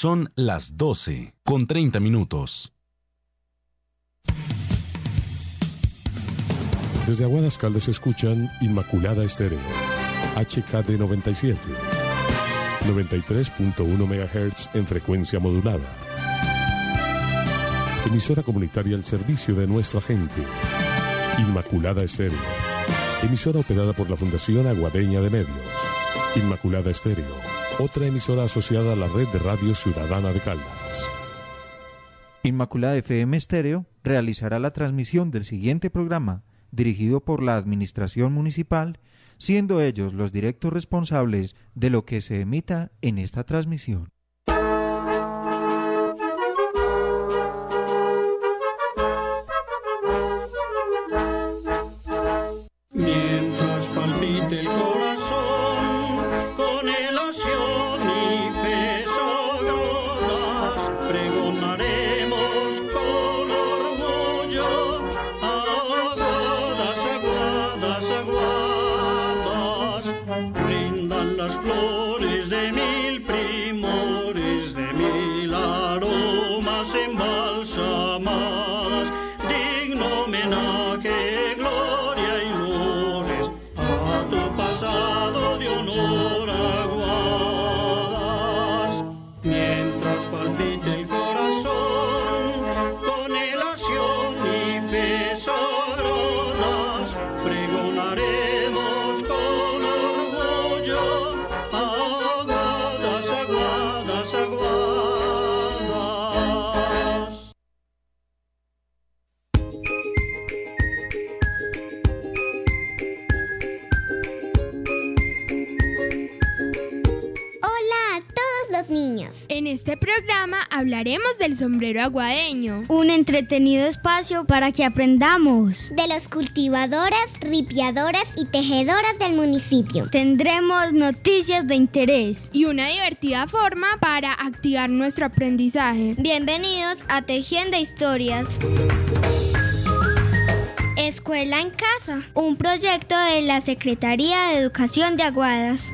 Son las 12 con 30 minutos. Desde Aguadas Caldas escuchan Inmaculada Estéreo, HKD 97, 93.1 MHz en frecuencia modulada. Emisora comunitaria al servicio de nuestra gente. Inmaculada Estéreo. Emisora operada por la Fundación Aguadeña de Medios. Inmaculada Estéreo. Otra emisora asociada a la red de radio ciudadana de Caldas. Inmaculada FM Estéreo realizará la transmisión del siguiente programa dirigido por la Administración Municipal, siendo ellos los directos responsables de lo que se emita en esta transmisión. Del sombrero aguadeño. Un entretenido espacio para que aprendamos. De los cultivadoras, ripiadoras y tejedoras del municipio. Tendremos noticias de interés. Y una divertida forma para activar nuestro aprendizaje. Bienvenidos a Tejiendo Historias. Escuela en Casa, un proyecto de la Secretaría de Educación de Aguadas.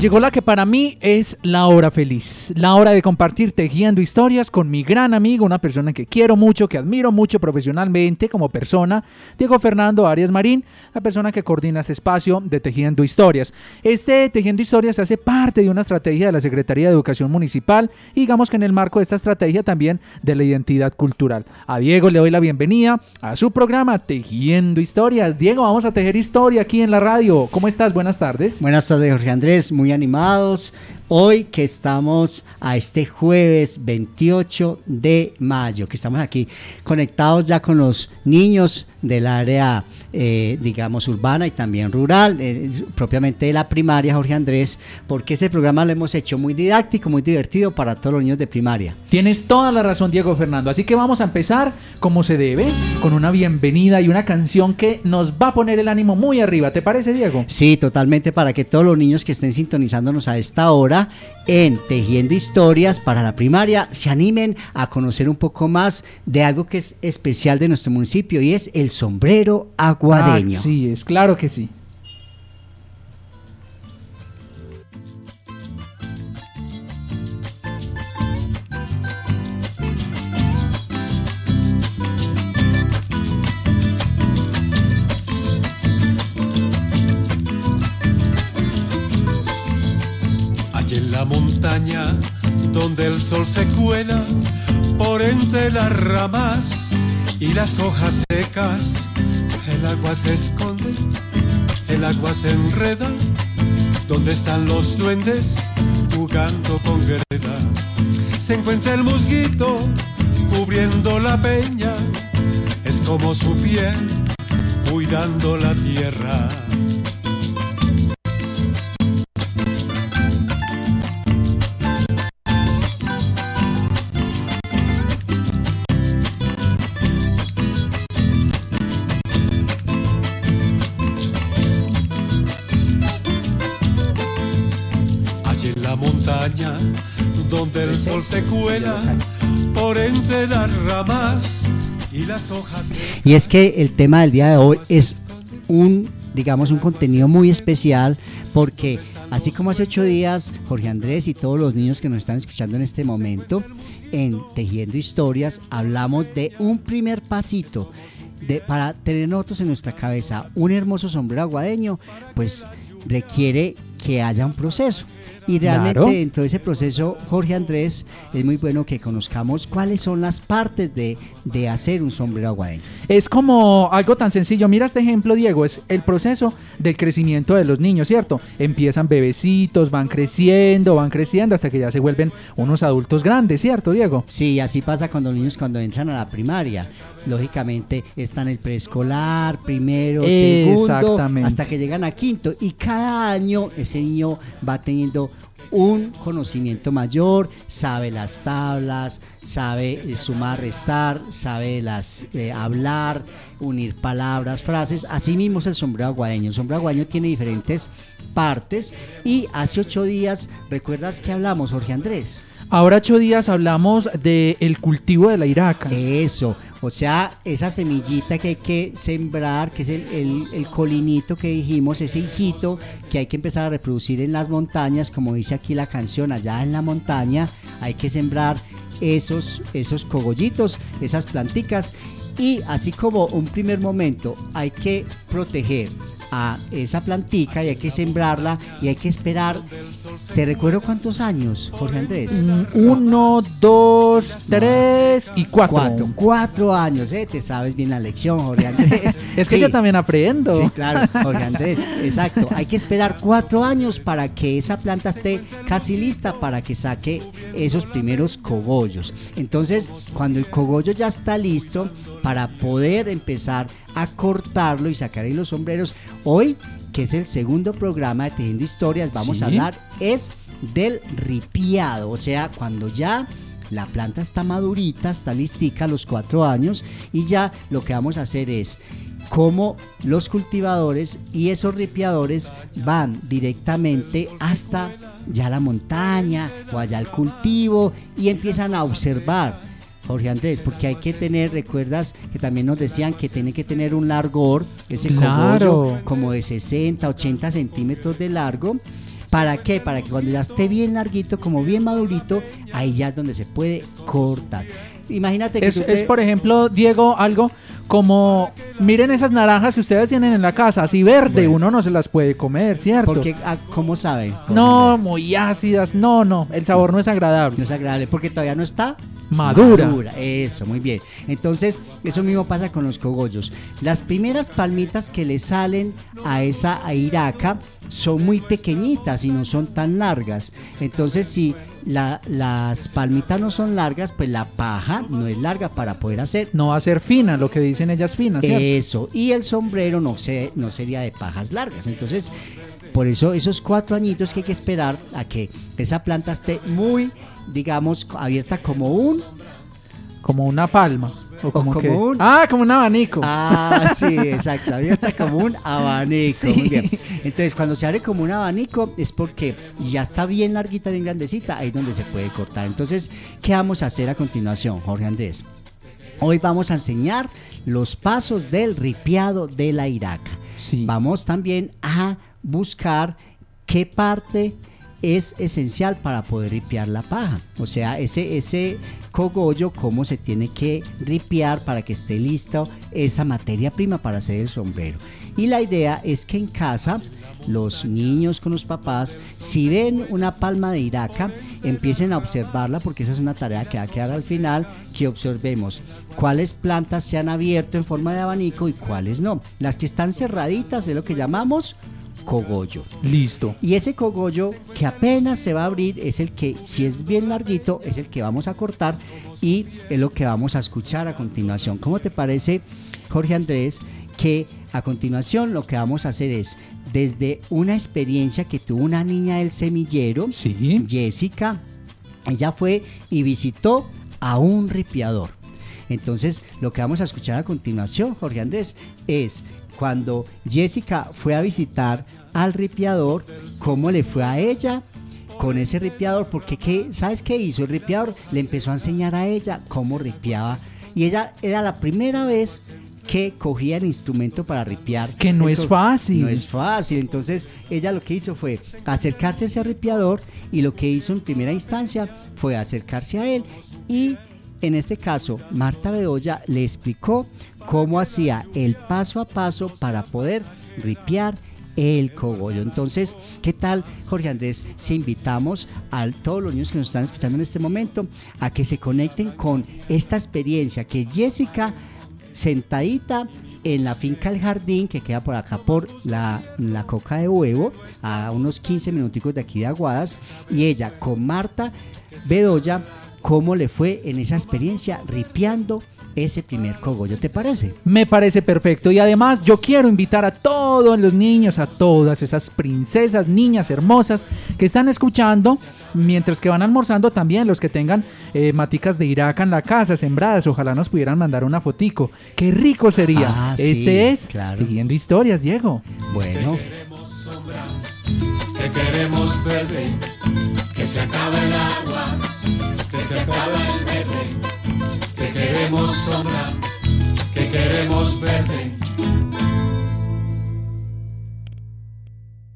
Llegó la que para mí es la hora feliz, la hora de compartir tejiendo historias con mi gran amigo, una persona que quiero mucho, que admiro mucho profesionalmente como persona, Diego Fernando Arias Marín, la persona que coordina este espacio de Tejiendo Historias. Este Tejiendo Historias hace parte de una estrategia de la Secretaría de Educación Municipal y digamos que en el marco de esta estrategia también de la identidad cultural. A Diego le doy la bienvenida a su programa Tejiendo Historias. Diego, vamos a tejer historia aquí en la radio. ¿Cómo estás? Buenas tardes. Buenas tardes, Jorge Andrés, muy animados. Hoy que estamos a este jueves 28 de mayo, que estamos aquí conectados ya con los niños del área, eh, digamos, urbana y también rural, eh, propiamente de la primaria, Jorge Andrés, porque ese programa lo hemos hecho muy didáctico, muy divertido para todos los niños de primaria. Tienes toda la razón, Diego Fernando. Así que vamos a empezar como se debe, con una bienvenida y una canción que nos va a poner el ánimo muy arriba. ¿Te parece, Diego? Sí, totalmente, para que todos los niños que estén sintonizándonos a esta hora en Tejiendo Historias para la primaria se animen a conocer un poco más de algo que es especial de nuestro municipio y es el sombrero aguadeño. Así es, claro que sí. Allí en la montaña donde el sol se cuela por entre las ramas y las hojas secas, el agua se esconde, el agua se enreda, donde están los duendes jugando con greda. Se encuentra el musguito cubriendo la peña, es como su piel cuidando la tierra. El sol se cuela por entre las ramas y las hojas Y es que el tema del día de hoy es un, digamos, un contenido muy especial porque así como hace ocho días Jorge Andrés y todos los niños que nos están escuchando en este momento en Tejiendo Historias hablamos de un primer pasito de, para tener nosotros en nuestra cabeza un hermoso sombrero aguadeño, pues requiere que haya un proceso. Y realmente Claro. dentro de ese proceso, Jorge Andrés, es muy bueno que conozcamos cuáles son las partes de, de hacer un sombrero aguadeño. Es como algo tan sencillo. Mira este ejemplo, Diego, es el proceso del crecimiento de los niños, ¿cierto? Empiezan bebecitos, van creciendo, van creciendo hasta que ya se vuelven unos adultos grandes, ¿cierto, Diego? Sí, así pasa con los niños cuando entran a la primaria. Lógicamente están el preescolar, primero, segundo, hasta que llegan a quinto. Y cada año ese niño va teniendo un conocimiento mayor, sabe las tablas, sabe eh, sumar, restar, sabe las eh, hablar, unir palabras, frases. Así mismo es el sombrero aguadeño. El sombrero aguadeño tiene diferentes partes y hace ocho días, ¿recuerdas que hablamos, Jorge Andrés? Ahora ocho días hablamos del cultivo de la iraca. Eso, o sea, esa semillita que hay que sembrar, que es el, el- el colinito que dijimos, ese hijito que hay que empezar a reproducir en las montañas, como dice aquí la canción, allá en la montaña hay que sembrar esos, esos cogollitos, esas planticas, y así como un primer momento hay que proteger a esa plantica y hay que sembrarla y hay que esperar. ¿Te recuerdo cuántos años, Jorge Andrés? Mm, Uno, dos, tres y cuatro. Cuatro, cuatro años, ¿eh? Te sabes bien la lección, Jorge Andrés. Es que Sí. yo también aprendo. Sí, claro, Jorge Andrés, exacto. Hay que esperar cuatro años para que esa planta esté casi lista para que saque esos primeros cogollos. Entonces, cuando el cogollo ya está listo para poder empezar a cortarlo y sacar ahí los sombreros, hoy, que es el segundo programa de Tejiendo Historias, vamos a hablar es del ripiado, o sea, cuando ya la planta está madurita, está listica a los cuatro años y ya lo que vamos a hacer es cómo los cultivadores y esos ripiadores van directamente hasta ya la montaña o allá al cultivo y empiezan a observar. Jorge Andrés, porque hay que tener, recuerdas que también nos decían que tiene que tener un largor, ese Claro. cogollo como de 60, 80 centímetros de largo. ¿Para qué? Para que cuando ya esté bien larguito, como bien madurito, ahí ya es donde se puede cortar. Imagínate que Es, tú es, por ejemplo, Diego, algo como, miren esas naranjas que ustedes tienen en la casa, así verde, Bueno. uno no se las puede comer, ¿cierto? porque, ah, ¿cómo saben? No, muy ácidas, no, no, el sabor no es agradable. No es agradable, porque todavía no está Madura. Eso, muy bien. Entonces, eso mismo pasa con los cogollos. Las primeras palmitas que le salen a esa airaca son muy pequeñitas y no son tan largas. Entonces, si la- las palmitas no son largas, pues la paja no es larga para poder hacer No va a ser fina, lo que dicen ellas finas, ¿cierto? eso. Y el sombrero no, se, no sería de pajas largas. Entonces, por eso esos cuatro añitos que hay que esperar a que esa planta esté muy, digamos, abierta como un... Como una palma. O como, como que- un- Ah, como un abanico. Ah, sí, exacto, abierta como un abanico. Sí. Muy bien. Entonces, cuando se abre como un abanico es porque ya está bien larguita, bien grandecita, ahí es donde se puede cortar. Entonces, ¿qué vamos a hacer a continuación, Jorge Andrés? Hoy vamos a enseñar los pasos del ripiado de la iraca. Sí. Vamos también a buscar qué parte es esencial para poder ripiar la paja. O sea, ese, ese cogollo, cómo se tiene que ripiar para que esté listo esa materia prima para hacer el sombrero. Y la idea es que en casa los niños con los papás, si ven una palma de iraca, empiecen a observarla porque esa es una tarea que va a quedar al final, que observemos cuáles plantas se han abierto en forma de abanico y cuáles no. Las que están cerraditas es lo que llamamos cogollo. Listo. Y ese cogollo que apenas se va a abrir es el que, si es bien larguito, es el que vamos a cortar y es lo que vamos a escuchar a continuación. ¿Cómo te parece, Jorge Andrés, que a continuación lo que vamos a hacer es, desde una experiencia que tuvo una niña del semillero, Sí. Jessica, ella fue y visitó a un ripiador. Entonces, lo que vamos a escuchar a continuación, Jorge Andrés, es cuando Jessica fue a visitar al ripiador, cómo le fue a ella con ese ripiador, porque ¿qué, ¿sabes qué hizo? El ripiador le empezó a enseñar a ella cómo ripiaba y ella era la primera vez que cogía el instrumento para ripiar. Que no es fácil. No es fácil. Entonces ella lo que hizo fue acercarse a ese ripiador y lo que hizo en primera instancia fue acercarse a él y en este caso Marta Bedoya le explicó cómo hacía el paso a paso para poder ripiar el cogollo. Entonces, ¿qué tal, Jorge Andrés, si invitamos a todos los niños que nos están escuchando en este momento a que se conecten con esta experiencia que Jessica sentadita en la finca El Jardín, que queda por acá por la, la Coca de Huevo, a unos 15 minuticos de aquí de Aguadas, y ella con Marta Bedoya, cómo le fue en esa experiencia ripiando ese primer cogollo, ¿te parece? Me parece perfecto y además yo quiero invitar a todos los niños, a todas esas princesas, niñas hermosas que están escuchando, mientras que van almorzando también los que tengan eh, maticas de iraca en la casa sembradas, ojalá nos pudieran mandar una fotico. Qué rico sería. Ah, sí, este es claro. Siguiendo Historias, Diego. Bueno, que queremos verde, que se acabe el agua, que se acabe el verde, queremos sombra, que queremos verde.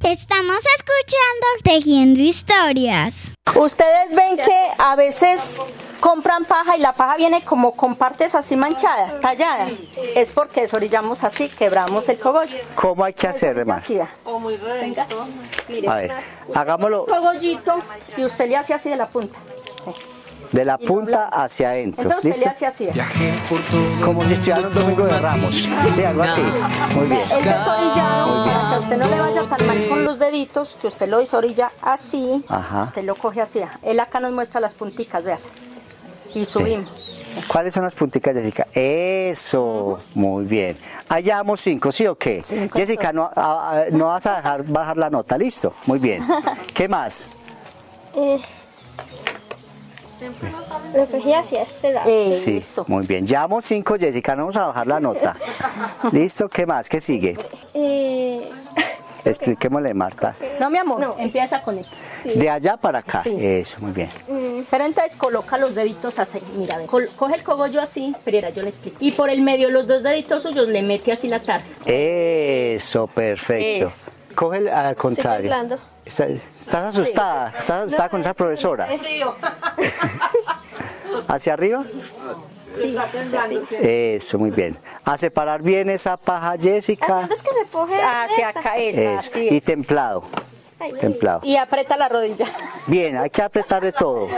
Estamos escuchando Tejiendo Historias. Ustedes ven que a veces compran paja y la paja viene como con partes así manchadas, talladas. Es porque desorillamos así, quebramos el cogollo. ¿Cómo hay que hacer, hermano? Da. Venga, mire. A ver, hagámoslo Cogollito y usted le hace así de la punta. De la punta hacia adentro. Entonces ¿Listo? le hace así. Como si estuviera un domingo de ramos. Sí, algo así. Muy bien. Es desorillado para que a usted no le vaya tan mal con los deditos, que usted lo desorilla así, Ajá. usted lo coge así. Él acá nos muestra las punticas, vean. Y subimos. ¿Cuáles son las punticas, Jessica? Eso, muy bien. Allá vamos cinco, ¿sí o qué? Jessica, no, a- a- no vas a dejar bajar la nota, ¿listo? Muy bien. ¿Qué más? Lo cogí hacia este lado. Sí, muy bien. Llevamos cinco, Jessica, no vamos a bajar la nota. ¿Listo? ¿Qué más? ¿Qué sigue? Eh, Expliquémosle, Marta. No, mi amor, empieza con esto. De allá para acá. Sí. Eso, muy bien. Pero entonces coloca los deditos así, mira, ve, coge el cogollo así, espera, yo le explico. Y por el medio los dos deditos suyos le mete así la tarta. Eso, perfecto. Eso. Coge al contrario. Está- ¿Estás asustada? ¿Estás asustada con esa profesora? ¿Hacia arriba? Eso, muy bien. A separar bien esa paja, Jessica. es que se coge Hacia esta. acá, esa, Eso. así Y templado. Templado. Y aprieta la rodilla. Bien, hay que apretar de todo.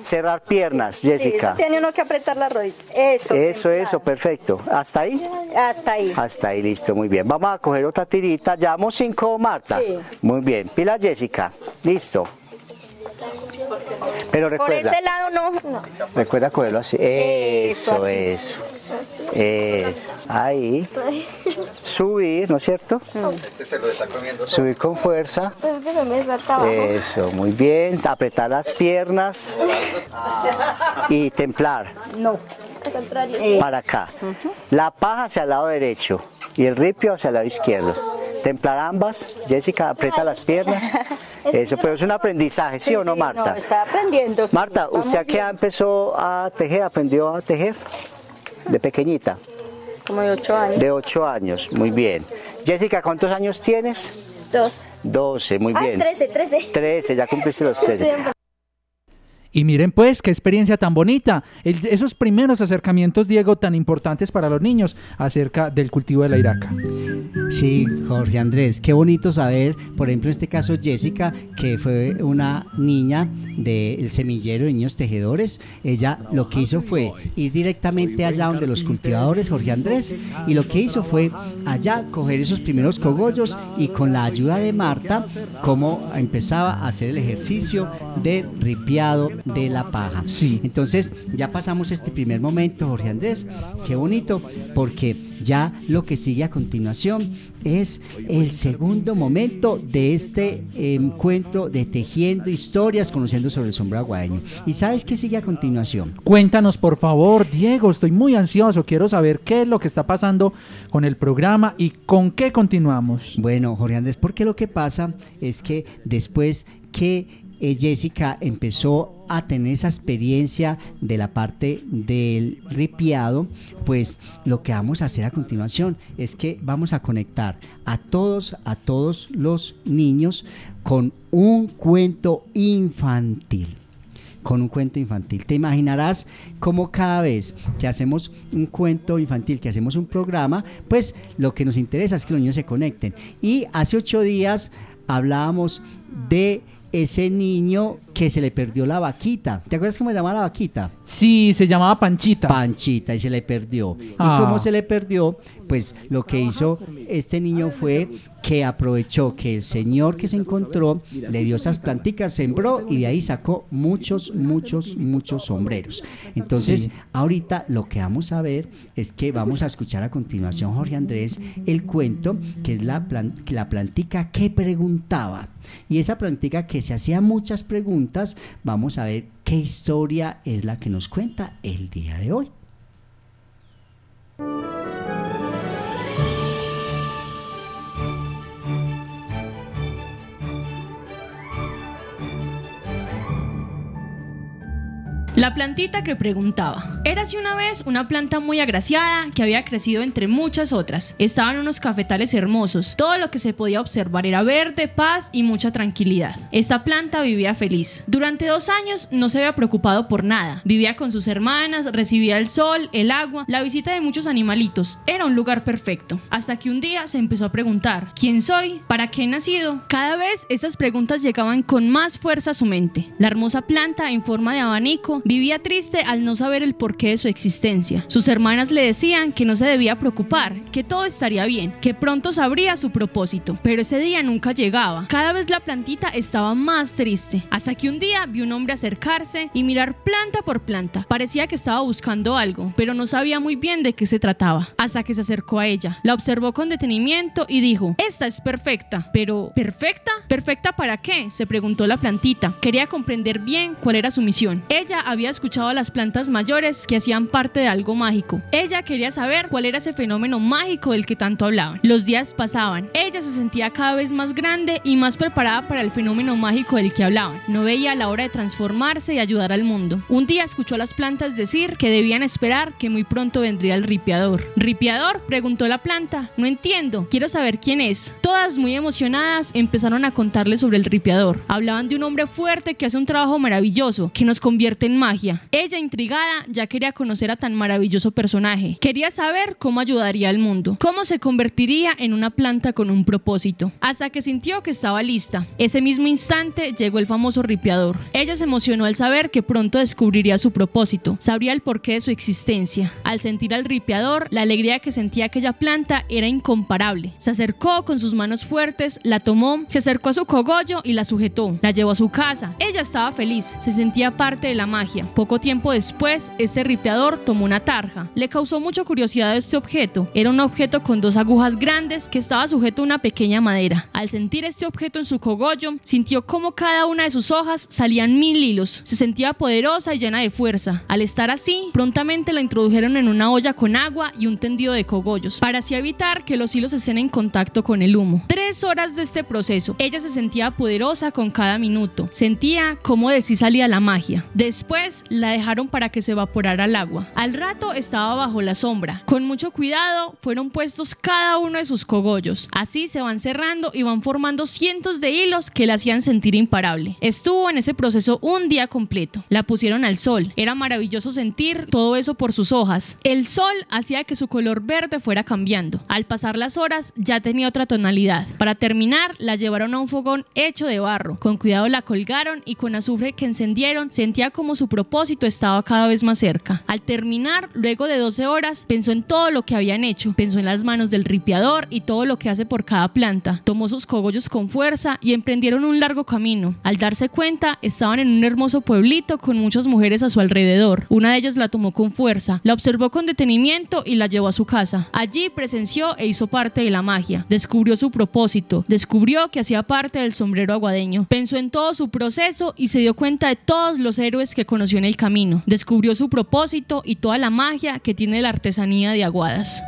Cerrar piernas, Jessica. Sí, tiene uno que apretar la rodilla. Eso. Eso, templado. eso, perfecto. ¿Hasta ahí? Hasta ahí. Hasta ahí, listo, muy bien. Vamos a coger otra tirita. Llevamos cinco, Marta. Sí. Muy bien. Pila, Jessica. Listo. Pero Por recuerda, ese lado no. recuerda cogerlo así. Eso, Eso, así. eso. Eso. Ahí. Subir, ¿no es cierto? Subir con fuerza. Es abajo. Eso, muy bien. Apretar las piernas y templar No. Al contrario. para acá. La paja hacia el lado derecho y el ripio hacia el lado izquierdo. Templar ambas. Jessica, aprieta las piernas. Eso, pero es un aprendizaje, ¿sí, o no, Marta? No, está aprendiendo. sí. Marta, Vamos ¿usted a qué empezó a tejer? ¿Aprendió a tejer? De pequeñita, Como de ocho años. de 8 años, muy bien. Jessica, ¿cuántos años tienes? Dos. 12, muy bien. trece, trece. 13, ya cumpliste los 13. Y miren pues qué experiencia tan bonita. Esos primeros acercamientos, Diego, tan importantes para los niños acerca del cultivo de la iraca. Sí, Jorge Andrés, qué bonito saber, por ejemplo, en este caso Jessica, que fue una niña del semillero de niños tejedores, ella lo que hizo fue ir directamente allá donde los cultivadores, Jorge Andrés, y lo que hizo fue allá coger esos primeros cogollos y con la ayuda de Marta, como empezaba a hacer el ejercicio de ripiado de la paja. Sí. Entonces ya pasamos este primer momento, Jorge Andrés, qué bonito, porque ya lo que sigue a continuación es el segundo momento de este encuentro de tejiendo historias, conociendo sobre el sombrero aguadeño. ¿Y sabes qué sigue a continuación? Cuéntanos por favor, Diego, estoy muy ansioso, quiero saber qué es lo que está pasando con el programa y con qué continuamos. Bueno, Jorge Andrés, porque lo que pasa es que después que eh, Jessica empezó a tener esa experiencia de la parte del ripiado, pues lo que vamos a hacer a continuación es que vamos a conectar a todos, a todos los niños con un cuento infantil con un cuento infantil. Te imaginarás cómo cada vez que hacemos un cuento infantil, que hacemos un programa, pues lo que nos interesa es que los niños se conecten. Y hace ocho días hablábamos de ese niño que se le perdió la vaquita. ¿Te acuerdas cómo se llamaba la vaquita? Sí, se llamaba Panchita. Panchita y se le perdió. Ah. ¿Y cómo se le perdió? Pues lo que hizo este niño fue que aprovechó que el señor que se encontró le dio esas planticas, sembró y de ahí sacó muchos, muchos, muchos sombreros. Entonces, Sí. ahorita lo que vamos a ver es que vamos a escuchar a continuación, Jorge Andrés, el cuento que es la, plan- la plantica que preguntaba. Y esa plantica que se hacía muchas preguntas, vamos a ver qué historia es la que nos cuenta el día de hoy. La plantita que preguntaba. Érase una vez una planta muy agraciada que había crecido entre muchas otras. Estaban unos cafetales hermosos. Todo lo que se podía observar era verde, paz y mucha tranquilidad. Esta planta vivía feliz. Durante dos años no se había preocupado por nada. Vivía con sus hermanas, recibía el sol, el agua, la visita de muchos animalitos. Era un lugar perfecto. Hasta que un día se empezó a preguntar, ¿quién soy? ¿Para qué he nacido? Cada vez estas preguntas llegaban con más fuerza a su mente. La hermosa planta en forma de abanico vivía triste al no saber el porqué de su existencia. Sus hermanas le decían que no se debía preocupar, que todo estaría bien, que pronto sabría su propósito. Pero ese día nunca llegaba. Cada vez la plantita estaba más triste. Hasta que un día vio un hombre acercarse y mirar planta por planta. Parecía que estaba buscando algo, pero no sabía muy bien de qué se trataba. Hasta que se acercó a ella. La observó con detenimiento y dijo, esta es perfecta. Pero, ¿perfecta? ¿Perfecta para qué? Se preguntó la plantita. Quería comprender bien cuál era su misión. Ella había escuchado a las plantas mayores que hacían parte de algo mágico. Ella quería saber cuál era ese fenómeno mágico del que tanto hablaban. Los días pasaban. Ella se sentía cada vez más grande y más preparada para el fenómeno mágico del que hablaban. No veía la hora de transformarse y ayudar al mundo. Un día escuchó a las plantas decir que debían esperar que muy pronto vendría el ripiador. ¿Ripiador? preguntó la planta. No entiendo. Quiero saber quién es. Todas muy emocionadas empezaron a contarle sobre el ripiador. Hablaban de un hombre fuerte que hace un trabajo maravilloso, que nos convierte en magia. Ella, intrigada, ya quería conocer a tan maravilloso personaje. Quería saber cómo ayudaría al mundo, cómo se convertiría en una planta con un propósito, hasta que sintió que estaba lista. Ese mismo instante llegó el famoso ripiador. Ella se emocionó al saber que pronto descubriría su propósito, sabría el porqué de su existencia. Al sentir al ripiador, la alegría que sentía aquella planta era incomparable. Se acercó con sus manos fuertes, la tomó, se acercó a su cogollo y la sujetó. La llevó a su casa. Ella estaba feliz, se sentía parte de la magia. Poco tiempo después, este ripiador tomó una tarja. Le causó mucha curiosidad este objeto. Era un objeto con dos agujas grandes que estaba sujeto a una pequeña madera. Al sentir este objeto en su cogollo, sintió como cada una de sus hojas salían mil hilos. Se sentía poderosa y llena de fuerza. Al estar así, prontamente la introdujeron en una olla con agua y un tendido de cogollos, para así evitar que los hilos estén en contacto con el humo. Tres horas de este proceso, ella se sentía poderosa con cada minuto. Sentía cómo de sí salía la magia. Después la dejaron para que se evaporara el agua. Al rato estaba bajo la sombra. Con mucho cuidado fueron puestos cada uno de sus cogollos. Así se van cerrando y van formando cientos de hilos que la hacían sentir imparable. Estuvo en ese proceso un día completo. La pusieron al sol. Era maravilloso sentir todo eso por sus hojas. El sol hacía que su color verde fuera cambiando. Al pasar las horas ya tenía otra tonalidad. Para terminar, la llevaron a un fogón hecho de barro. Con cuidado la colgaron y con azufre que encendieron sentía como su propósito estaba cada vez más cerca. Al terminar, luego de 12 horas, pensó en todo lo que habían hecho. Pensó en las manos del ripiador y todo lo que hace por cada planta. Tomó sus cogollos con fuerza y emprendieron un largo camino. Al darse cuenta, estaban en un hermoso pueblito con muchas mujeres a su alrededor. Una de ellas la tomó con fuerza, la observó con detenimiento y la llevó a su casa. Allí presenció e hizo parte de la magia. Descubrió su propósito, descubrió que hacía parte del sombrero aguadeño. Pensó en todo su proceso y se dio cuenta de todos los héroes que conoció en el camino. Descubrió su propósito y toda la magia que tiene la artesanía de Aguadas.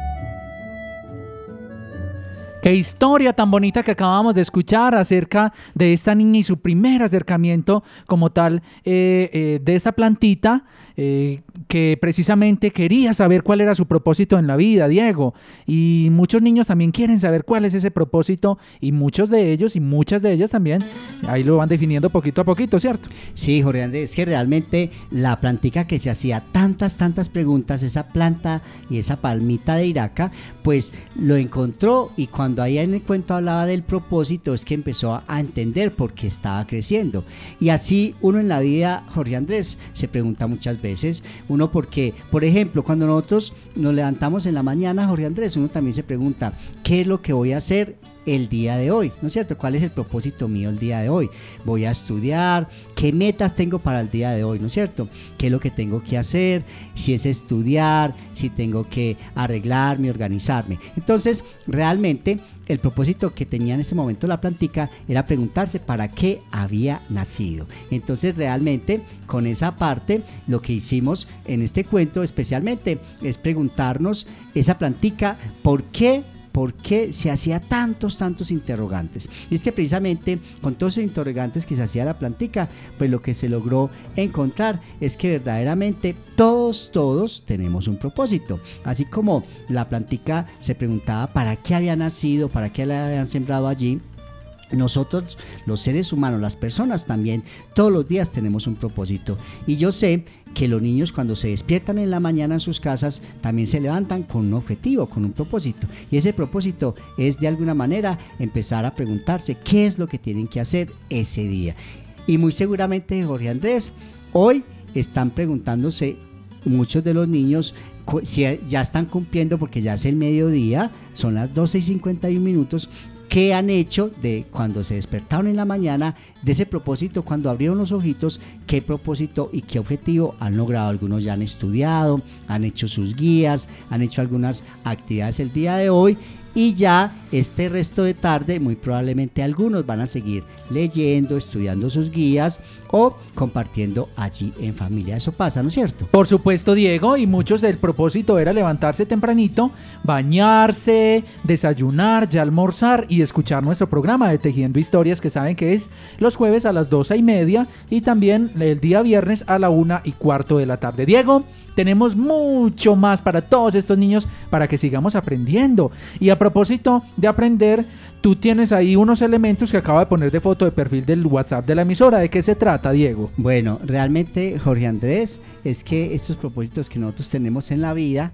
Qué historia tan bonita que acabamos de escuchar acerca de esta niña y su primer acercamiento como tal eh, eh, de esta plantita eh, que precisamente quería saber cuál era su propósito en la vida, Diego. Y muchos niños también quieren saber cuál es ese propósito y muchos de ellos y muchas de ellas también ahí lo van definiendo poquito a poquito, ¿cierto? Sí, Jorge Andrés, es que realmente la plantica que se hacía tantas, tantas preguntas, esa planta y esa palmita de Iraca, pues lo encontró y cuando ahí en el cuento hablaba del propósito es que empezó a, entender por qué estaba creciendo. Y así uno en la vida, Jorge Andrés, se pregunta muchas veces, uno porque, por ejemplo, cuando nosotros nos levantamos en la mañana, Jorge Andrés, uno también se pregunta, ¿qué es lo que voy a hacer el día de hoy, ¿no es cierto? ¿Cuál es el propósito mío el día de hoy? Voy a estudiar, ¿qué metas tengo para el día de hoy, ¿no es cierto? ¿Qué es lo que tengo que hacer? Si es estudiar, si tengo que arreglarme, organizarme. Entonces, realmente el propósito que tenía en ese momento la plantica era preguntarse para qué había nacido. Entonces realmente con esa parte lo que hicimos en este cuento especialmente es preguntarnos esa plantica por qué por qué se hacía tantos, tantos interrogantes. Y es que precisamente con todos esos interrogantes que se hacía la plantica, pues lo que se logró encontrar es que verdaderamente todos, todos tenemos un propósito. Así como la plantica se preguntaba para qué había nacido, para qué la habían sembrado allí, nosotros, los seres humanos, las personas también, todos los días tenemos un propósito. Y yo sé que los niños cuando se despiertan en la mañana en sus casas también se levantan con un objetivo, con un propósito. Y ese propósito es de alguna manera empezar a preguntarse qué es lo que tienen que hacer ese día. Y muy seguramente, Jorge Andrés, hoy están preguntándose muchos de los niños si ya están cumpliendo porque ya es el mediodía, son las 12 y 51 minutos, qué han hecho de cuando se despertaron en la mañana, de ese propósito, cuando abrieron los ojitos, qué propósito y qué objetivo han logrado. Algunos ya han estudiado, han hecho sus guías, han hecho algunas actividades el día de hoy y ya este resto de tarde muy probablemente algunos van a seguir leyendo, estudiando sus guías o compartiendo allí en familia. Eso pasa, ¿no es cierto? Por supuesto, Diego, y muchos del propósito era levantarse tempranito, bañarse, desayunar, ya almorzar y escuchar nuestro programa de Tejiendo Historias que saben que es los jueves a las doce y media y también el día viernes a la una y cuarto de la tarde. Diego, tenemos mucho más para todos estos niños para que sigamos aprendiendo. Y a propósito de aprender, tú tienes ahí unos elementos que acaba de poner de foto de perfil del WhatsApp de la emisora. ¿De qué se trata, Diego? Bueno, realmente, Jorge Andrés, es que estos propósitos que nosotros tenemos en la vida,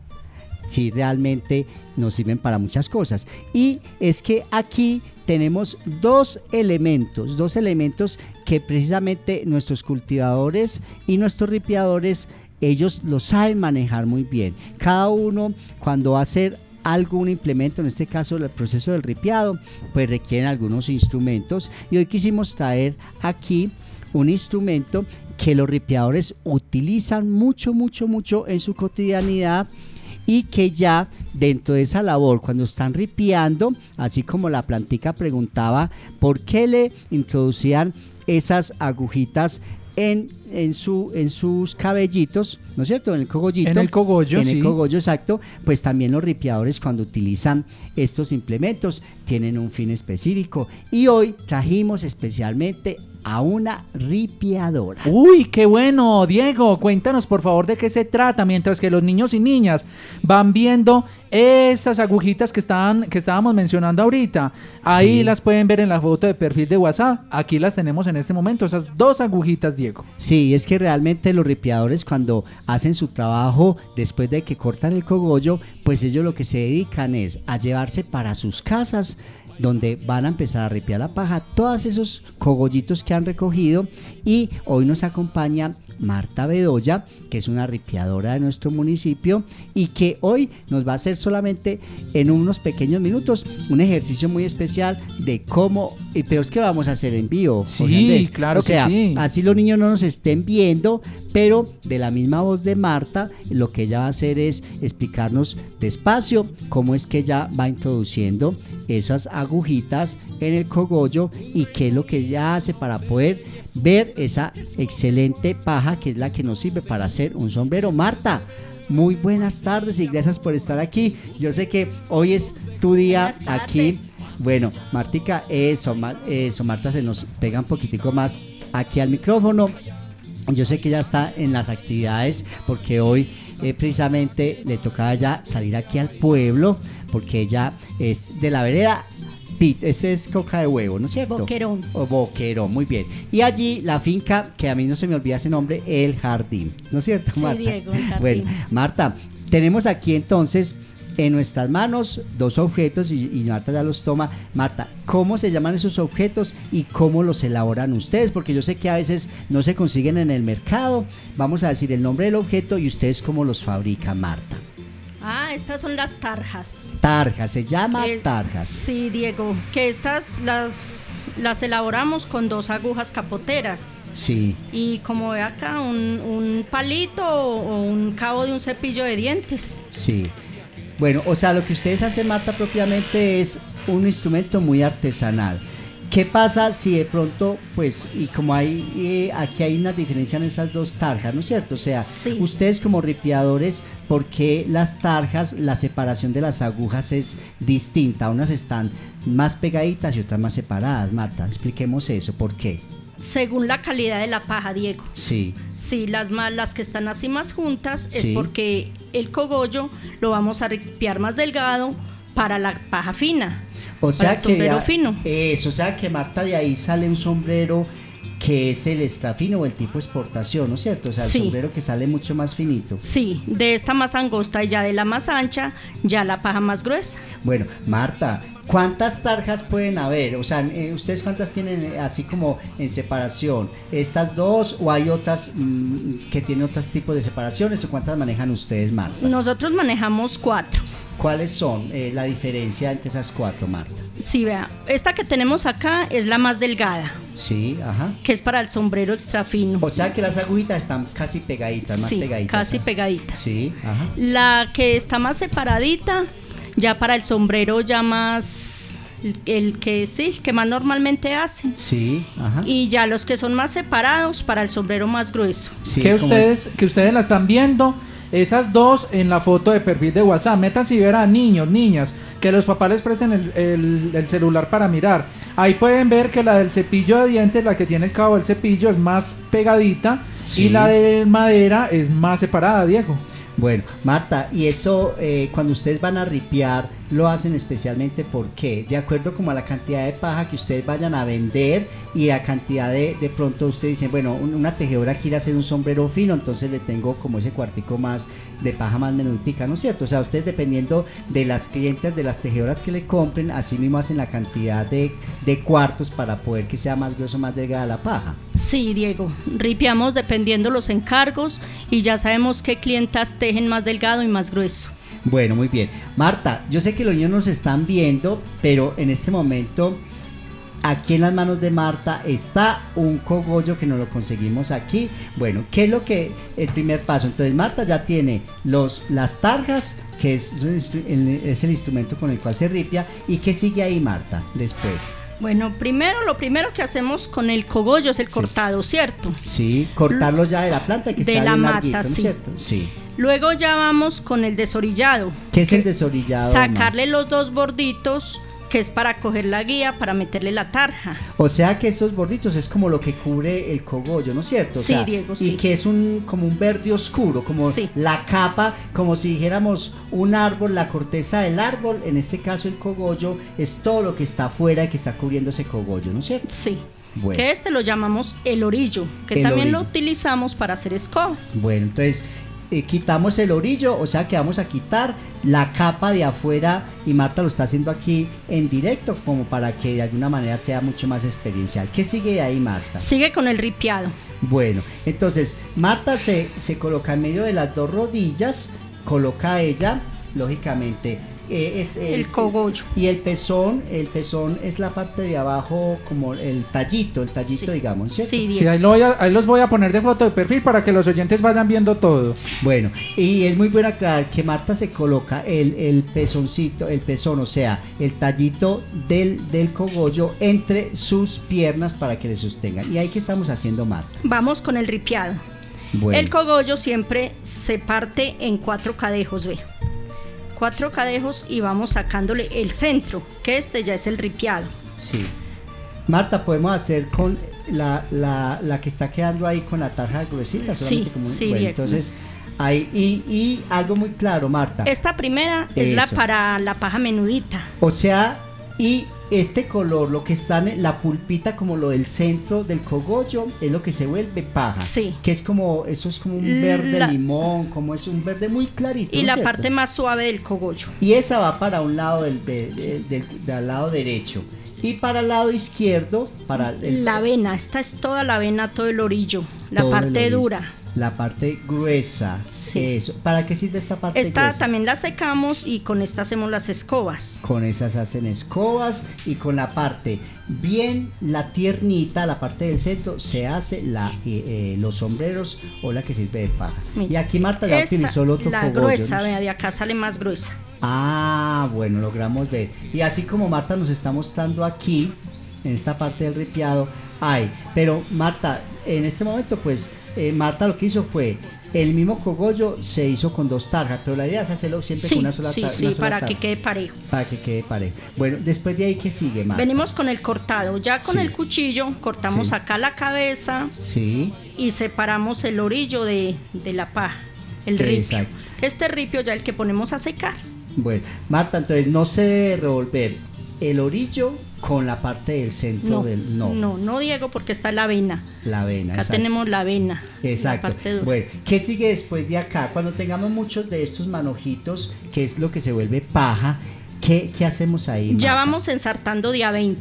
sí realmente nos sirven para muchas cosas. Y es que aquí tenemos dos elementos, dos elementos que precisamente nuestros cultivadores y nuestros ripiadores ellos lo saben manejar muy bien. Cada uno cuando va a hacer algo, un implemento, en este caso el proceso del ripiado, pues requieren algunos instrumentos. Y hoy quisimos traer aquí un instrumento que los ripiadores utilizan mucho, mucho, mucho en su cotidianidad y que ya dentro de esa labor, cuando están ripiando, así como la plantica preguntaba, ¿por qué le introducían esas agujitas en, en, su, en sus cabellitos, ¿no es cierto? En el cogollito. En el cogollo, En sí. el cogollo, exacto. Pues también los ripiadores cuando utilizan estos implementos tienen un fin específico. Y hoy trajimos especialmente a una ripiadora. Uy, qué bueno, Diego, cuéntanos por favor de qué se trata, mientras que los niños y niñas van viendo esas agujitas que estaban que estábamos mencionando ahorita. Ahí Sí. las pueden ver en la foto de perfil de WhatsApp. Aquí las tenemos en este momento, esas dos agujitas, Diego. Sí, es que realmente los ripiadores cuando hacen su trabajo después de que cortan el cogollo, pues ellos lo que se dedican es a llevarse para sus casas donde van a empezar a ripiar la paja todos esos cogollitos que han recogido y hoy nos acompaña Marta Bedoya, que es una ripiadora de nuestro municipio y que hoy nos va a hacer solamente en unos pequeños minutos un ejercicio muy especial de cómo, pero es que vamos a hacer en vivo. Sí, Jorge claro O que sea, sí. Así los niños no nos estén viendo, pero de la misma voz de Marta, lo que ella va a hacer es explicarnos despacio cómo es que ella va introduciendo esas agujitas en el cogollo y qué es lo que ella hace para poder ver esa excelente paja que es la que nos sirve para hacer un sombrero. Marta, muy buenas tardes y gracias por estar aquí. Yo sé que hoy es tu día aquí. Bueno, Martica, eso, Ma- eso, Marta se nos pega un poquitico más aquí al micrófono. Yo sé que ya está en las actividades porque hoy eh, precisamente le tocaba ya salir aquí al pueblo porque ella es de la vereda. Pit, ese es coca de huevo, ¿no es cierto? Boquerón. O Boquerón, muy bien. Y allí la finca, que a mí no se me olvida ese nombre, El Jardín, ¿no es cierto, Sí, Marta? Diego, El Jardín. Bueno, Marta, tenemos aquí entonces en nuestras manos dos objetos y, y Marta ya los toma. Marta, ¿cómo se llaman esos objetos y cómo los elaboran ustedes? Porque yo sé que a veces no se consiguen en el mercado. Vamos a decir el nombre del objeto y ustedes cómo los fabrican, Marta. Ah, estas son las tarjas. Tarjas, se llama Eh, tarjas. Sí, Diego, que estas las, las elaboramos con dos agujas capoteras. Sí. Y como ve acá, un, un palito o un cabo de un cepillo de dientes. Sí. Bueno, o sea, lo que ustedes hacen, Marta, propiamente es un instrumento muy artesanal. ¿Qué pasa si de pronto, pues, y como hay, eh, aquí hay una diferencia en esas dos tarjas, ¿no es cierto? O sea, ustedes como ripiadores, ¿por qué las tarjas, la separación de las agujas es distinta? Unas están más pegaditas y otras más separadas, Marta. Expliquemos eso, ¿por qué? Según la calidad de la paja, Diego. Sí. Sí, las, más, las que están así más juntas Sí. es porque el cogollo lo vamos a ripiar más delgado para la paja fina. O sea el que sombrero ya- fino. Eso, o sea que Marta de ahí sale un sombrero que es el extra fino o el tipo exportación, ¿no es cierto? O sea, el Sí. sombrero que sale mucho más finito. Sí, de esta más angosta y ya de la más ancha, ya la paja más gruesa. Bueno, Marta, ¿cuántas tarjas pueden haber? O sea, eh, ¿ustedes cuántas tienen eh, así como en separación? ¿Estas dos o hay otras mm, que tienen otros tipos de separaciones o cuántas manejan ustedes, Marta? Nosotros manejamos cuatro. ¿Cuáles son eh, la diferencia entre esas cuatro, Marta? Sí, vea, esta que tenemos acá es la más delgada, Sí, ajá. que es para el sombrero extra fino. O sea que las agujitas están casi pegaditas, más sí, pegaditas. casi ¿eh? pegaditas. Sí, ajá. La que está más separadita, ya para el sombrero ya más el, el que sí, que más normalmente hacen. Sí, ajá. Y ya los que son más separados para el sombrero más grueso. que ustedes que ustedes la están viendo esas dos en la foto de perfil de WhatsApp métanse y verán niños niñas que los papás les presten el, el- el celular para mirar ahí pueden ver que la del cepillo de dientes la que tiene el cabo del cepillo es más pegadita Sí. y la de madera es más separada Diego Bueno, Marta, y eso eh, cuando ustedes van a ripiar, lo hacen especialmente porque, de acuerdo como a la cantidad de paja que ustedes vayan a vender y a cantidad de, de pronto ustedes dicen, bueno, un- una tejedora quiere hacer un sombrero fino, entonces le tengo como ese cuartico más de paja más menuditica, ¿no es cierto? O sea, ustedes dependiendo de las clientes, de las tejedoras que le compren, así mismo hacen la cantidad de, de cuartos para poder que sea más grueso, más delgada la paja. Sí, Diego, ripiamos dependiendo los encargos y ya sabemos qué clientas tejen más delgado y más grueso. Bueno, muy bien. Marta, yo sé que los niños nos están viendo, pero en este momento, aquí en las manos de Marta está un cogollo que nos lo conseguimos aquí. Bueno, ¿qué es lo que el primer paso? Entonces, Marta ya tiene los, las tarjas, que es, es el instrumento con el cual se ripia. ¿Y qué sigue ahí, Marta, después? Bueno, primero, lo primero que hacemos con el cogollo es el cortado, ¿cierto? Sí, cortarlos ya de la planta que De está la bien mata, larguito, ¿no es sí. cierto? Sí. Luego ya vamos con el desorillado. ¿Qué es el desorillado? Sacarle los dos borditos, que es para coger la guía, para meterle la tarja. O sea que esos borditos es como lo que cubre el cogollo, ¿no es cierto? O Sí, sea, Diego, Y sí. que es un como un verde oscuro, como Sí. la capa, como si dijéramos un árbol, la corteza del árbol, en este caso el cogollo, es todo lo que está afuera y que está cubriendo ese cogollo, ¿no es cierto? Sí. Bueno. Que este lo llamamos el orillo, que El también lo utilizamos para hacer escobas. Bueno, entonces eh, quitamos el orillo, o sea que vamos a quitar la capa de afuera y Marta lo está haciendo aquí en directo como para que de alguna manera sea mucho más experiencial. ¿Qué sigue de ahí, Marta? Sigue con el ripiado. Bueno, entonces Marta se, se coloca en medio de las dos rodillas, coloca ella, lógicamente, eh, es El cogollo. Y el pezón, el pezón es la parte de abajo como el tallito, el tallito, Sí. digamos, ¿cierto? Sí, Sí, ahí, lo voy a- ahí los voy a poner de foto de perfil para que los oyentes vayan viendo todo. Bueno, y es muy bueno aclarar que Marta se coloca el, el pezoncito, el pezón, o sea, el tallito del, del cogollo entre sus piernas para que le sostengan. Y ahí que estamos haciendo Marta. Vamos con el ripiado. Bueno. El cogollo siempre se parte en cuatro cadejos, ve. Cuatro cadejos y vamos sacándole el centro, que este ya es el ripiado. Sí. Marta, podemos hacer con la, la, la que está quedando ahí con la tarja gruesita. Sí, como sí, bueno, entonces, ahí, y, y algo muy claro, Marta. Esta primera es la para la paja menudita. O sea, y este color, lo que está en la pulpita, como lo del centro del cogollo, es lo que se vuelve paja. Sí. Que es como, eso es como un verde La- limón, como es un verde muy clarito. Y ¿no la cierto? parte más suave del cogollo. Y esa va para un lado del, de- de- del- del lado derecho. Y para el lado izquierdo, para el, La avena, esta es toda la avena, todo el orillo, la todo parte orillo. dura. La parte gruesa. Eso. ¿Para qué sirve esta parte Esta gruesa? también la secamos y con esta hacemos las escobas. Con esas hacen escobas y con la parte bien, la tiernita, la parte del centro, se hace la, eh, eh, los sombreros o la que sirve de paja. Y aquí Marta ya Esta, utilizó el otro la cogollo, gruesa, de acá sale más gruesa. Ah, bueno, logramos ver. Y así como Marta nos está mostrando aquí, en esta parte del ripiado, hay. Pero Marta, en este momento, pues, eh, Marta lo que hizo fue, el mismo cogollo se hizo con dos tarjas, pero la idea es hacerlo siempre Sí, con una sola sí, tar- sí, sola para que tarja. quede parejo. Para que quede parejo. Bueno, después de ahí, ¿qué sigue, Marta? Venimos con el cortado, ya con Sí. el cuchillo cortamos Sí. acá la cabeza Sí, y separamos el orillo de, de la paja, el ripio. Exacto. Este ripio ya el que ponemos a secar. bueno. Marta, entonces no se debe revolver el orillo con la parte del centro No, del... No, no, no, Diego, porque está la avena. la avena. Acá exacto. tenemos la avena. Exacto. La. Bueno, ¿qué sigue después de acá? Cuando tengamos muchos de estos manojitos, que es lo que se vuelve paja, ¿qué, qué hacemos ahí? ya vamos ensartando de a 20.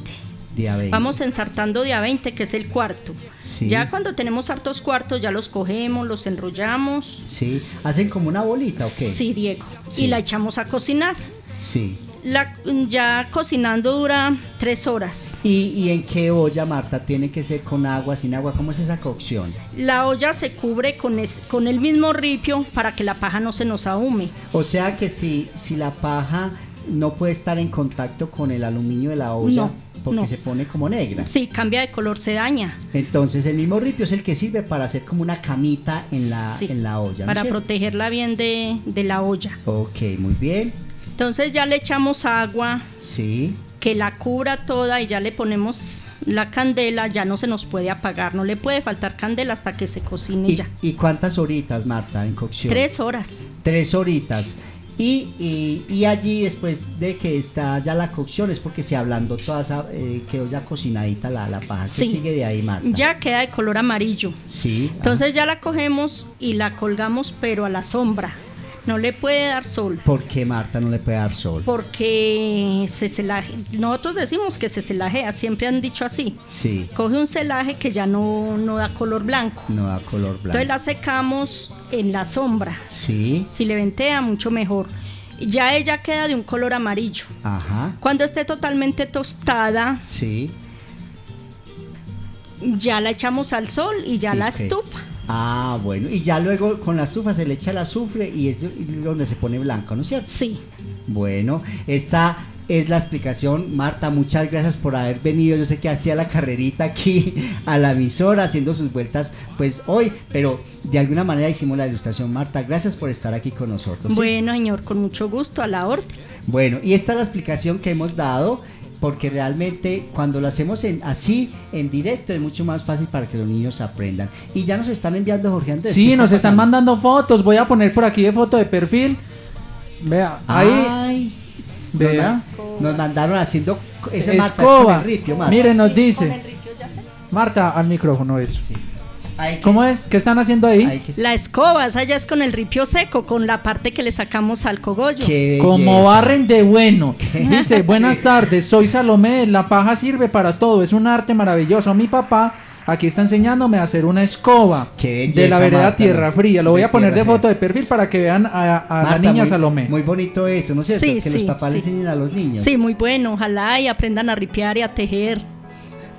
De a 20. Vamos ensartando de a 20, que es el cuarto. Sí. Ya cuando tenemos hartos cuartos, ya los cogemos, los enrollamos. Sí, hacen como una bolita, ¿o qué? Sí, Diego. Sí. Y la echamos a cocinar. Sí. La, ya cocinando dura tres horas. ¿Y, y en qué olla, Marta? ¿Tiene que ser con agua, sin agua? ¿Cómo es esa cocción? La olla se cubre con, es- con el mismo ripio para que la paja no se nos ahume. O sea que si, si la paja no puede estar en contacto con el aluminio de la olla, No, porque no. se pone como negra. Sí, cambia de color, se daña. Entonces el mismo ripio es el que sirve para hacer como una camita en la, Sí, en la olla. ¿no Para protegerla bien de, de la olla. Ok, muy bien. Entonces ya le echamos agua Sí. que la cubra toda y ya le ponemos la candela, ya no se nos puede apagar, no le puede faltar candela hasta que se cocine ¿Y, ya. y cuántas horitas, Marta, en cocción? Tres horas. Tres horitas. Y, y- y allí después de que está ya la cocción es porque se ablandó toda esa, eh, quedó ya cocinadita la, la paja. ¿Qué Sí. sigue de ahí, Marta? Ya queda de color amarillo. Sí. Entonces ya la cogemos y la colgamos pero a la sombra. No le puede dar sol. ¿Por qué Marta no le puede dar sol? Porque se celaje. Nosotros decimos que se celajea, siempre han dicho así. Sí, Coge un celaje que ya no, no da color blanco. no da color blanco. Entonces la secamos en la sombra. Sí, Si le ventea, mucho mejor. Ya ella queda de un color amarillo. ajá, Cuando esté totalmente tostada, sí. ya la echamos al sol y ya la estufa. Ah, bueno. Y ya luego con la estufa se le echa el azufre y es donde se pone blanco, ¿no es cierto? Sí. Bueno, esta es la explicación. Marta, muchas gracias por haber venido. Yo sé que hacía la carrerita aquí a la emisora haciendo sus vueltas pues hoy, pero de alguna manera hicimos la ilustración. Marta, gracias por estar aquí con nosotros. ¿sí? Bueno, señor, con mucho gusto, a la orden. Bueno, y esta es la explicación que hemos dado. Porque realmente cuando lo hacemos en, así, en directo, es mucho más fácil para que los niños aprendan. Y ya nos están enviando Jorge Andrés. ¿qué Sí, está nos están mandando fotos. Voy a poner por aquí de foto de perfil. Vea, ahí. Ay, Vea. Nos, ma- nos mandaron haciendo ese Marta es Escoba. con el ripio, Marta. Miren, nos dice. Marta, al micrófono eso. Ahí que- ¿Cómo es? ¿Qué están haciendo ahí? La escoba, esa ya es con el ripio seco, con la parte que le sacamos al cogollo. Como barren de bueno. Dice, buenas tardes, soy Salomé, la paja sirve para todo, es un arte maravilloso. Mi papá aquí está enseñándome a hacer una escoba de la belleza, vereda Marta, Tierra. Fría. Lo voy a poner de foto de perfil para que vean a, a la Marta, niña muy- Salomé. Muy bonito eso, ¿no es cierto? Sí, que sí, los papás le sí. enseñen a los niños. Sí, muy bueno, ojalá y aprendan a ripiar y a tejer.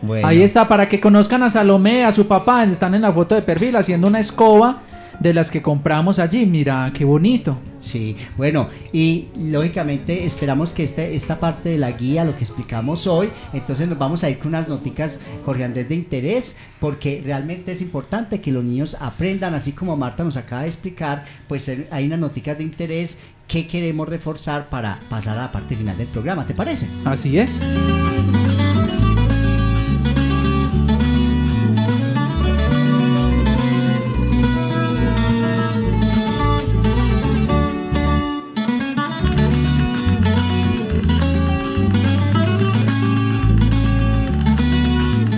Bueno. Ahí está, para que conozcan a Salomé, a su papá, están en la foto de perfil haciendo una escoba de las que compramos allí. Mira, qué bonito. Sí, bueno, y lógicamente esperamos que este, esta parte de la guía, lo que explicamos hoy, entonces nos vamos a ir con unas noticas, Jorge Andrés, de interés, porque realmente es importante que los niños aprendan, así como Marta nos acaba de explicar, pues hay unas noticas de interés qué queremos reforzar para pasar a la parte final del programa, ¿te parece? Así es.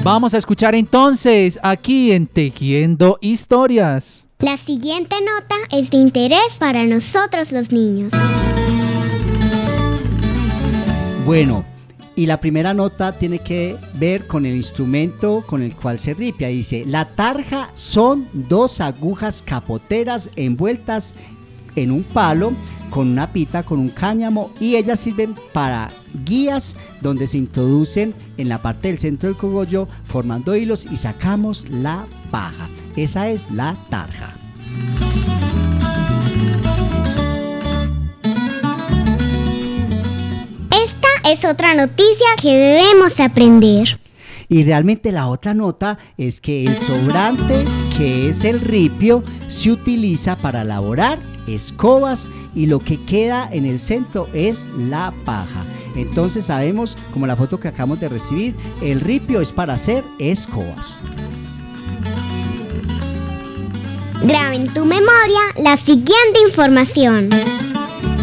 Vamos a escuchar entonces aquí en Tejiendo Historias. La siguiente nota es de interés para nosotros los niños. Bueno, y la primera nota tiene que ver con el instrumento con el cual se ripia. Dice, la tarja son dos agujas capoteras envueltas en un palo con una pita, con un cáñamo y ellas sirven para guías donde se introducen en la parte del centro del cogollo formando hilos y sacamos la paja. Esa es la tarja. Esta es otra noticia que debemos aprender. Y realmente la otra nota es que el sobrante, que es el ripio, se utiliza para elaborar escobas y lo que queda en el centro es la paja. Entonces sabemos, como la foto que acabamos de recibir, el ripio es para hacer escobas. Graba en tu memoria la siguiente información.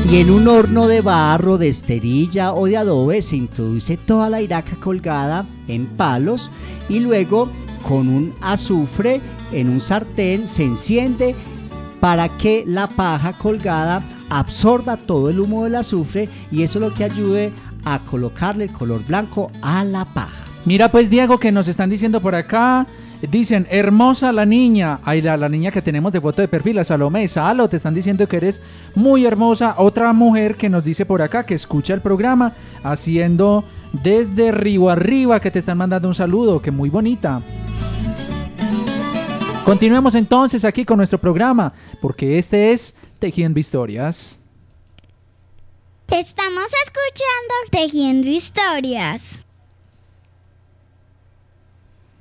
Y en un horno de barro, de esterilla o de adobe se introduce toda la iraca colgada en palos y luego con un azufre en un sartén se enciende para que la paja colgada absorba todo el humo del azufre y eso es lo que ayude a colocarle el color blanco a la paja. Mira pues Diego que nos están diciendo por acá, dicen, hermosa la niña, ay la, niña que tenemos de foto de perfil, la Salomé, Salo, te están diciendo que eres muy hermosa. Otra mujer que nos dice por acá que escucha el programa haciendo desde Río Arriba, que te están mandando un saludo, que muy bonita. Continuemos entonces aquí con nuestro programa, porque este es Tejiendo Historias. Estamos escuchando Tejiendo Historias.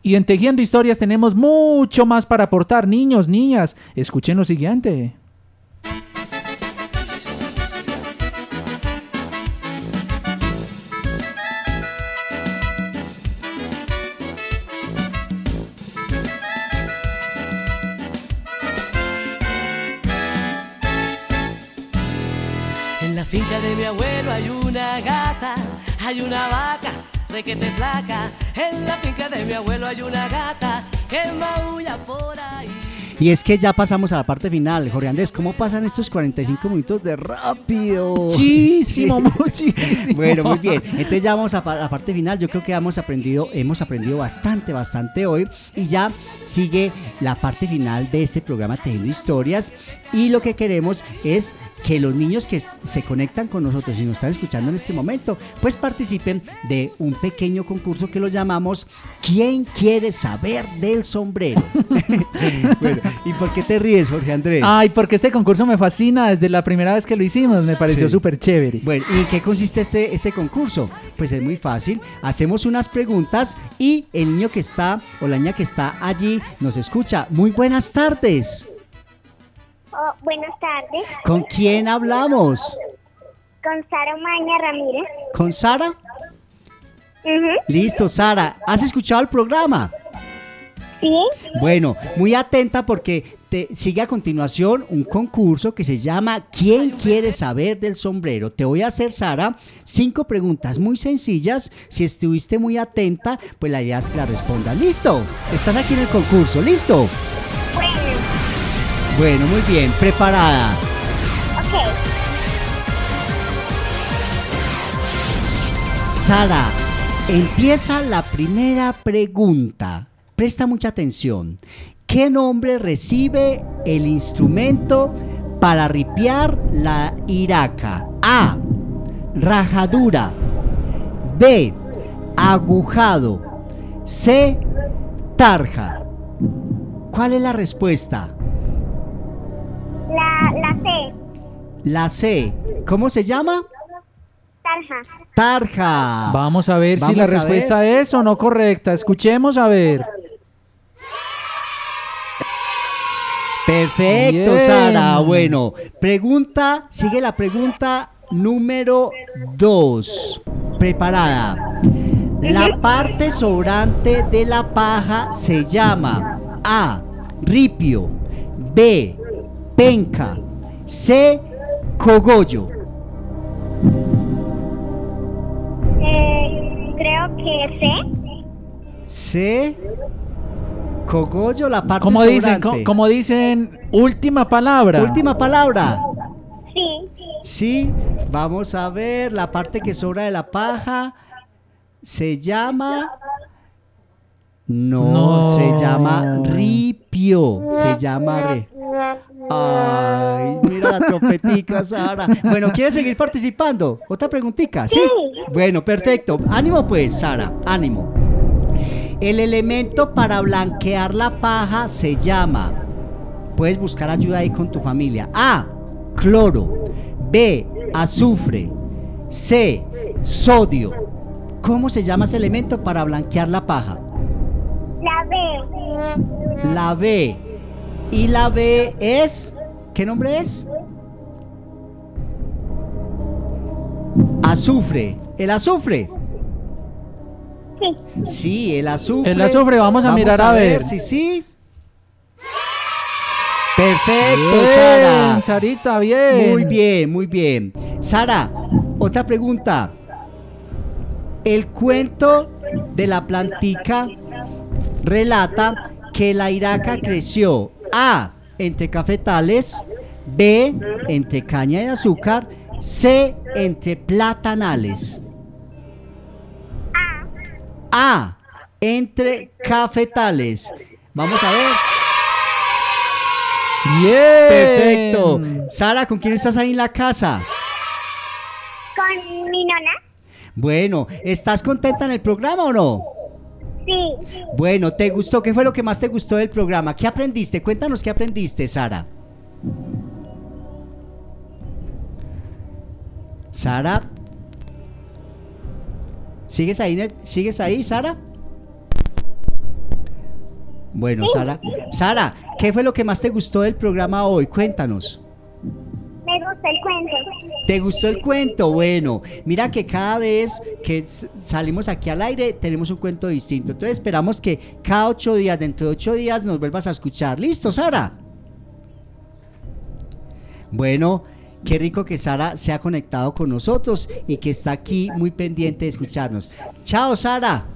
Y en Tejiendo Historias tenemos mucho más para aportar, niños, niñas. Escuchen lo siguiente. Hay una vaca, requete flaca. En la finca de mi abuelo hay una gata que maulla por ahí. Y es que ya pasamos a la parte final. Jorge Andrés, ¿cómo pasan estos 45 minutos de rápido? Muchísimo, muchísimo. Bueno, muy bien. Entonces ya vamos a la parte final. Yo creo que hemos aprendido, hemos aprendido bastante, bastante hoy. Y ya sigue la parte final de este programa Tejiendo Historias. Y lo que queremos es que los niños que se conectan con nosotros y nos están escuchando en este momento, pues participen de un pequeño concurso que lo llamamos ¿Quién quiere saber del sombrero? bueno, ¿y por qué te ríes, Jorge Andrés? Ay, porque este concurso me fascina desde la primera vez que lo hicimos, me pareció Sí. súper chévere. Bueno, ¿y en qué consiste este, este concurso? Pues es muy fácil. Hacemos unas preguntas y el niño que está o la niña que está allí nos escucha. Muy buenas tardes. Oh, buenas tardes. ¿Con quién hablamos? Con Sara Maña Ramírez. ¿Con Sara? Listo, Sara. ¿Has escuchado el programa? Sí. Bueno, muy atenta porque te sigue a continuación un concurso que se llama ¿Quién quiere saber del sombrero? Te voy a hacer, Sara, cinco preguntas muy sencillas. Si estuviste muy atenta, pues la idea es que la respondas. ¿Listo? Estás aquí en el concurso. ¿Listo? Bueno, muy bien. Preparada. Ok. Sara, empieza la primera pregunta. Presta mucha atención. ¿Qué nombre recibe el instrumento para ripiar la iraca? A. Rajadura. B. Agujado. C. Tarja. ¿Cuál es la respuesta? La, la C. La C. ¿Cómo se llama? Tarja. Tarja. Vamos a ver si la ver. respuesta es o no correcta. Escuchemos a ver. Perfecto, Bien. Sara. Bueno, pregunta, sigue la pregunta número 2. Preparada. La parte sobrante de la paja se llama A. Ripio. B. Penca. C. Cogollo. Eh, creo que sé. C. Cogollo, la parte Como dicen, sobrante. dicen, última palabra. Última palabra. Sí. Sí, vamos a ver la parte que sobra de la paja. Se llama. No, No. se llama ripio. Se llama re. Ay, mira la trompetica, Sara. Bueno, ¿quieres seguir participando? ¿Otra preguntita? ¿Sí? Bueno, perfecto. Ánimo pues, Sara, ánimo. El elemento para blanquear la paja se llama. Puedes buscar ayuda ahí con tu familia. A. Cloro. B. Azufre. C. Sodio. ¿Cómo se llama ese elemento para blanquear la paja? La B. La B. Y la B es. ¿Qué nombre es? Azufre. ¿El azufre? Sí. El azufre. El azufre, vamos a mirar a ver. si sí. Perfecto, Bien, Sara. Sarita, bien. Muy bien, muy bien. Sara, otra pregunta. El cuento de la plantica relata que la iraca creció A entre cafetales, B entre caña de azúcar, C entre platanales. A entre cafetales. Vamos a ver. Bien. Perfecto. Sara, ¿con quién estás ahí en la casa? Con mi nona. Bueno, ¿estás contenta en el programa o no? Sí. Bueno, ¿te gustó? ¿Qué fue lo que más te gustó del programa? ¿Qué aprendiste? Cuéntanos qué aprendiste, Sara. Sara. ¿Sigues ahí, ¿Sigues ahí, Sara? Bueno, Sara. Sara, ¿qué fue lo que más te gustó del programa hoy? Cuéntanos. Me gusta el cuento. ¿Te gustó el cuento? Bueno, mira que cada vez que salimos aquí al aire tenemos un cuento distinto. Entonces esperamos que cada ocho días, dentro de ocho días, nos vuelvas a escuchar. ¿Listo, Sara? Bueno, qué rico que Sara se ha conectado con nosotros y que está aquí muy pendiente de escucharnos. Chao, Sara.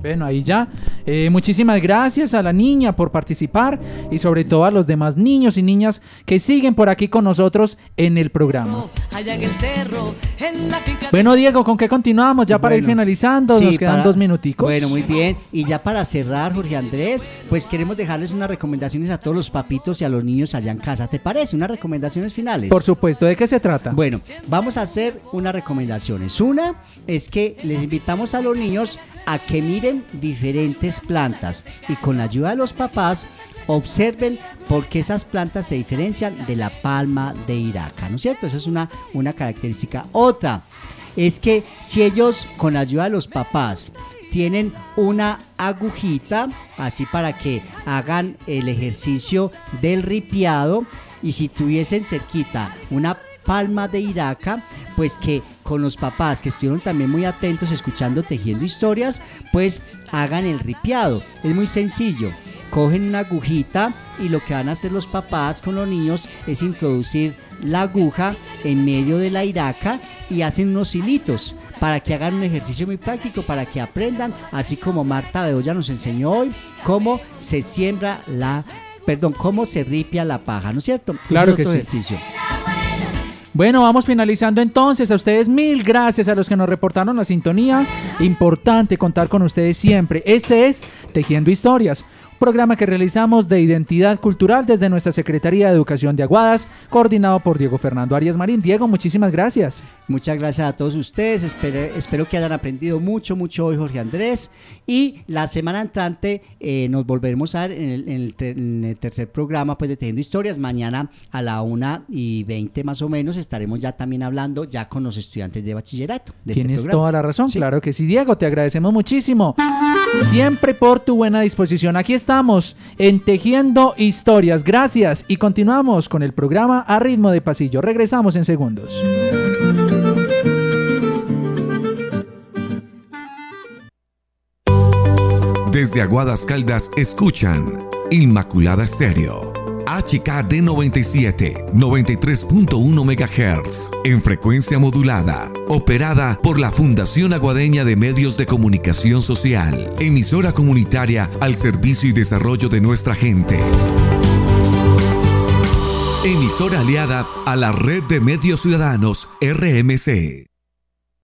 Bueno, ahí ya. Eh, muchísimas gracias a la niña por participar y sobre todo a los demás niños y niñas que siguen por aquí con nosotros en el programa. allá en el cerro. Bueno, Diego, ¿con qué continuamos? Ya para ir finalizando, sí, nos quedan para- dos minuticos. Bueno, muy bien. Y ya para cerrar, Jorge Andrés, pues queremos dejarles unas recomendaciones a todos los papitos y a los niños allá en casa. ¿Te parece? Unas recomendaciones finales. Por supuesto, ¿de qué se trata? Bueno, vamos a hacer unas recomendaciones. Una es que les invitamos a los niños a que miren diferentes plantas y con la ayuda de los papás observen por qué esas plantas se diferencian de la palma de Iraca, ¿no es cierto? Esa es una, una característica. Otra es que si ellos con la ayuda de los papás tienen una agujita así para que hagan el ejercicio del ripiado y si tuviesen cerquita una palma de Iraca, pues que con los papás que estuvieron también muy atentos escuchando tejiendo historias, pues hagan el ripiado. Es muy sencillo. Cogen una agujita y lo que van a hacer los papás con los niños es introducir la aguja en medio de la iraca y hacen unos hilitos para que hagan un ejercicio muy práctico, para que aprendan, así como Marta Bedoya nos enseñó hoy, cómo se siembra la, perdón, cómo se ripia la paja, ¿no es cierto? Claro es que otro sí. ejercicio. Bueno, vamos finalizando entonces. A ustedes mil gracias a los que nos reportaron la sintonía. Importante contar con ustedes siempre. Este es Tejiendo Historias, programa que realizamos de identidad cultural desde nuestra Secretaría de Educación de Aguadas, coordinado por Diego Fernando Arias Marín. Diego, muchísimas gracias. Muchas gracias a todos ustedes. Espero, espero que hayan aprendido mucho, mucho hoy, Jorge Andrés. Y la semana entrante eh, nos volveremos a ver en el, en el ter- en el tercer programa pues, de Tejiendo Historias. Mañana a la una y 20 más o menos estaremos ya también hablando ya con los estudiantes de bachillerato. De este Tienes toda la razón, Sí. claro que sí, Diego, te agradecemos muchísimo. Siempre por tu buena disposición. Aquí estamos en Tejiendo Historias. Gracias y continuamos con el programa a ritmo de pasillo. Regresamos en segundos. Desde Aguadas Caldas escuchan Inmaculada Estéreo. HKD 97, 93.1 MHz, en frecuencia modulada, operada por la Fundación Aguadeña de Medios de Comunicación Social, emisora comunitaria al servicio y desarrollo de nuestra gente. Emisora aliada a la Red de Medios Ciudadanos, RMC.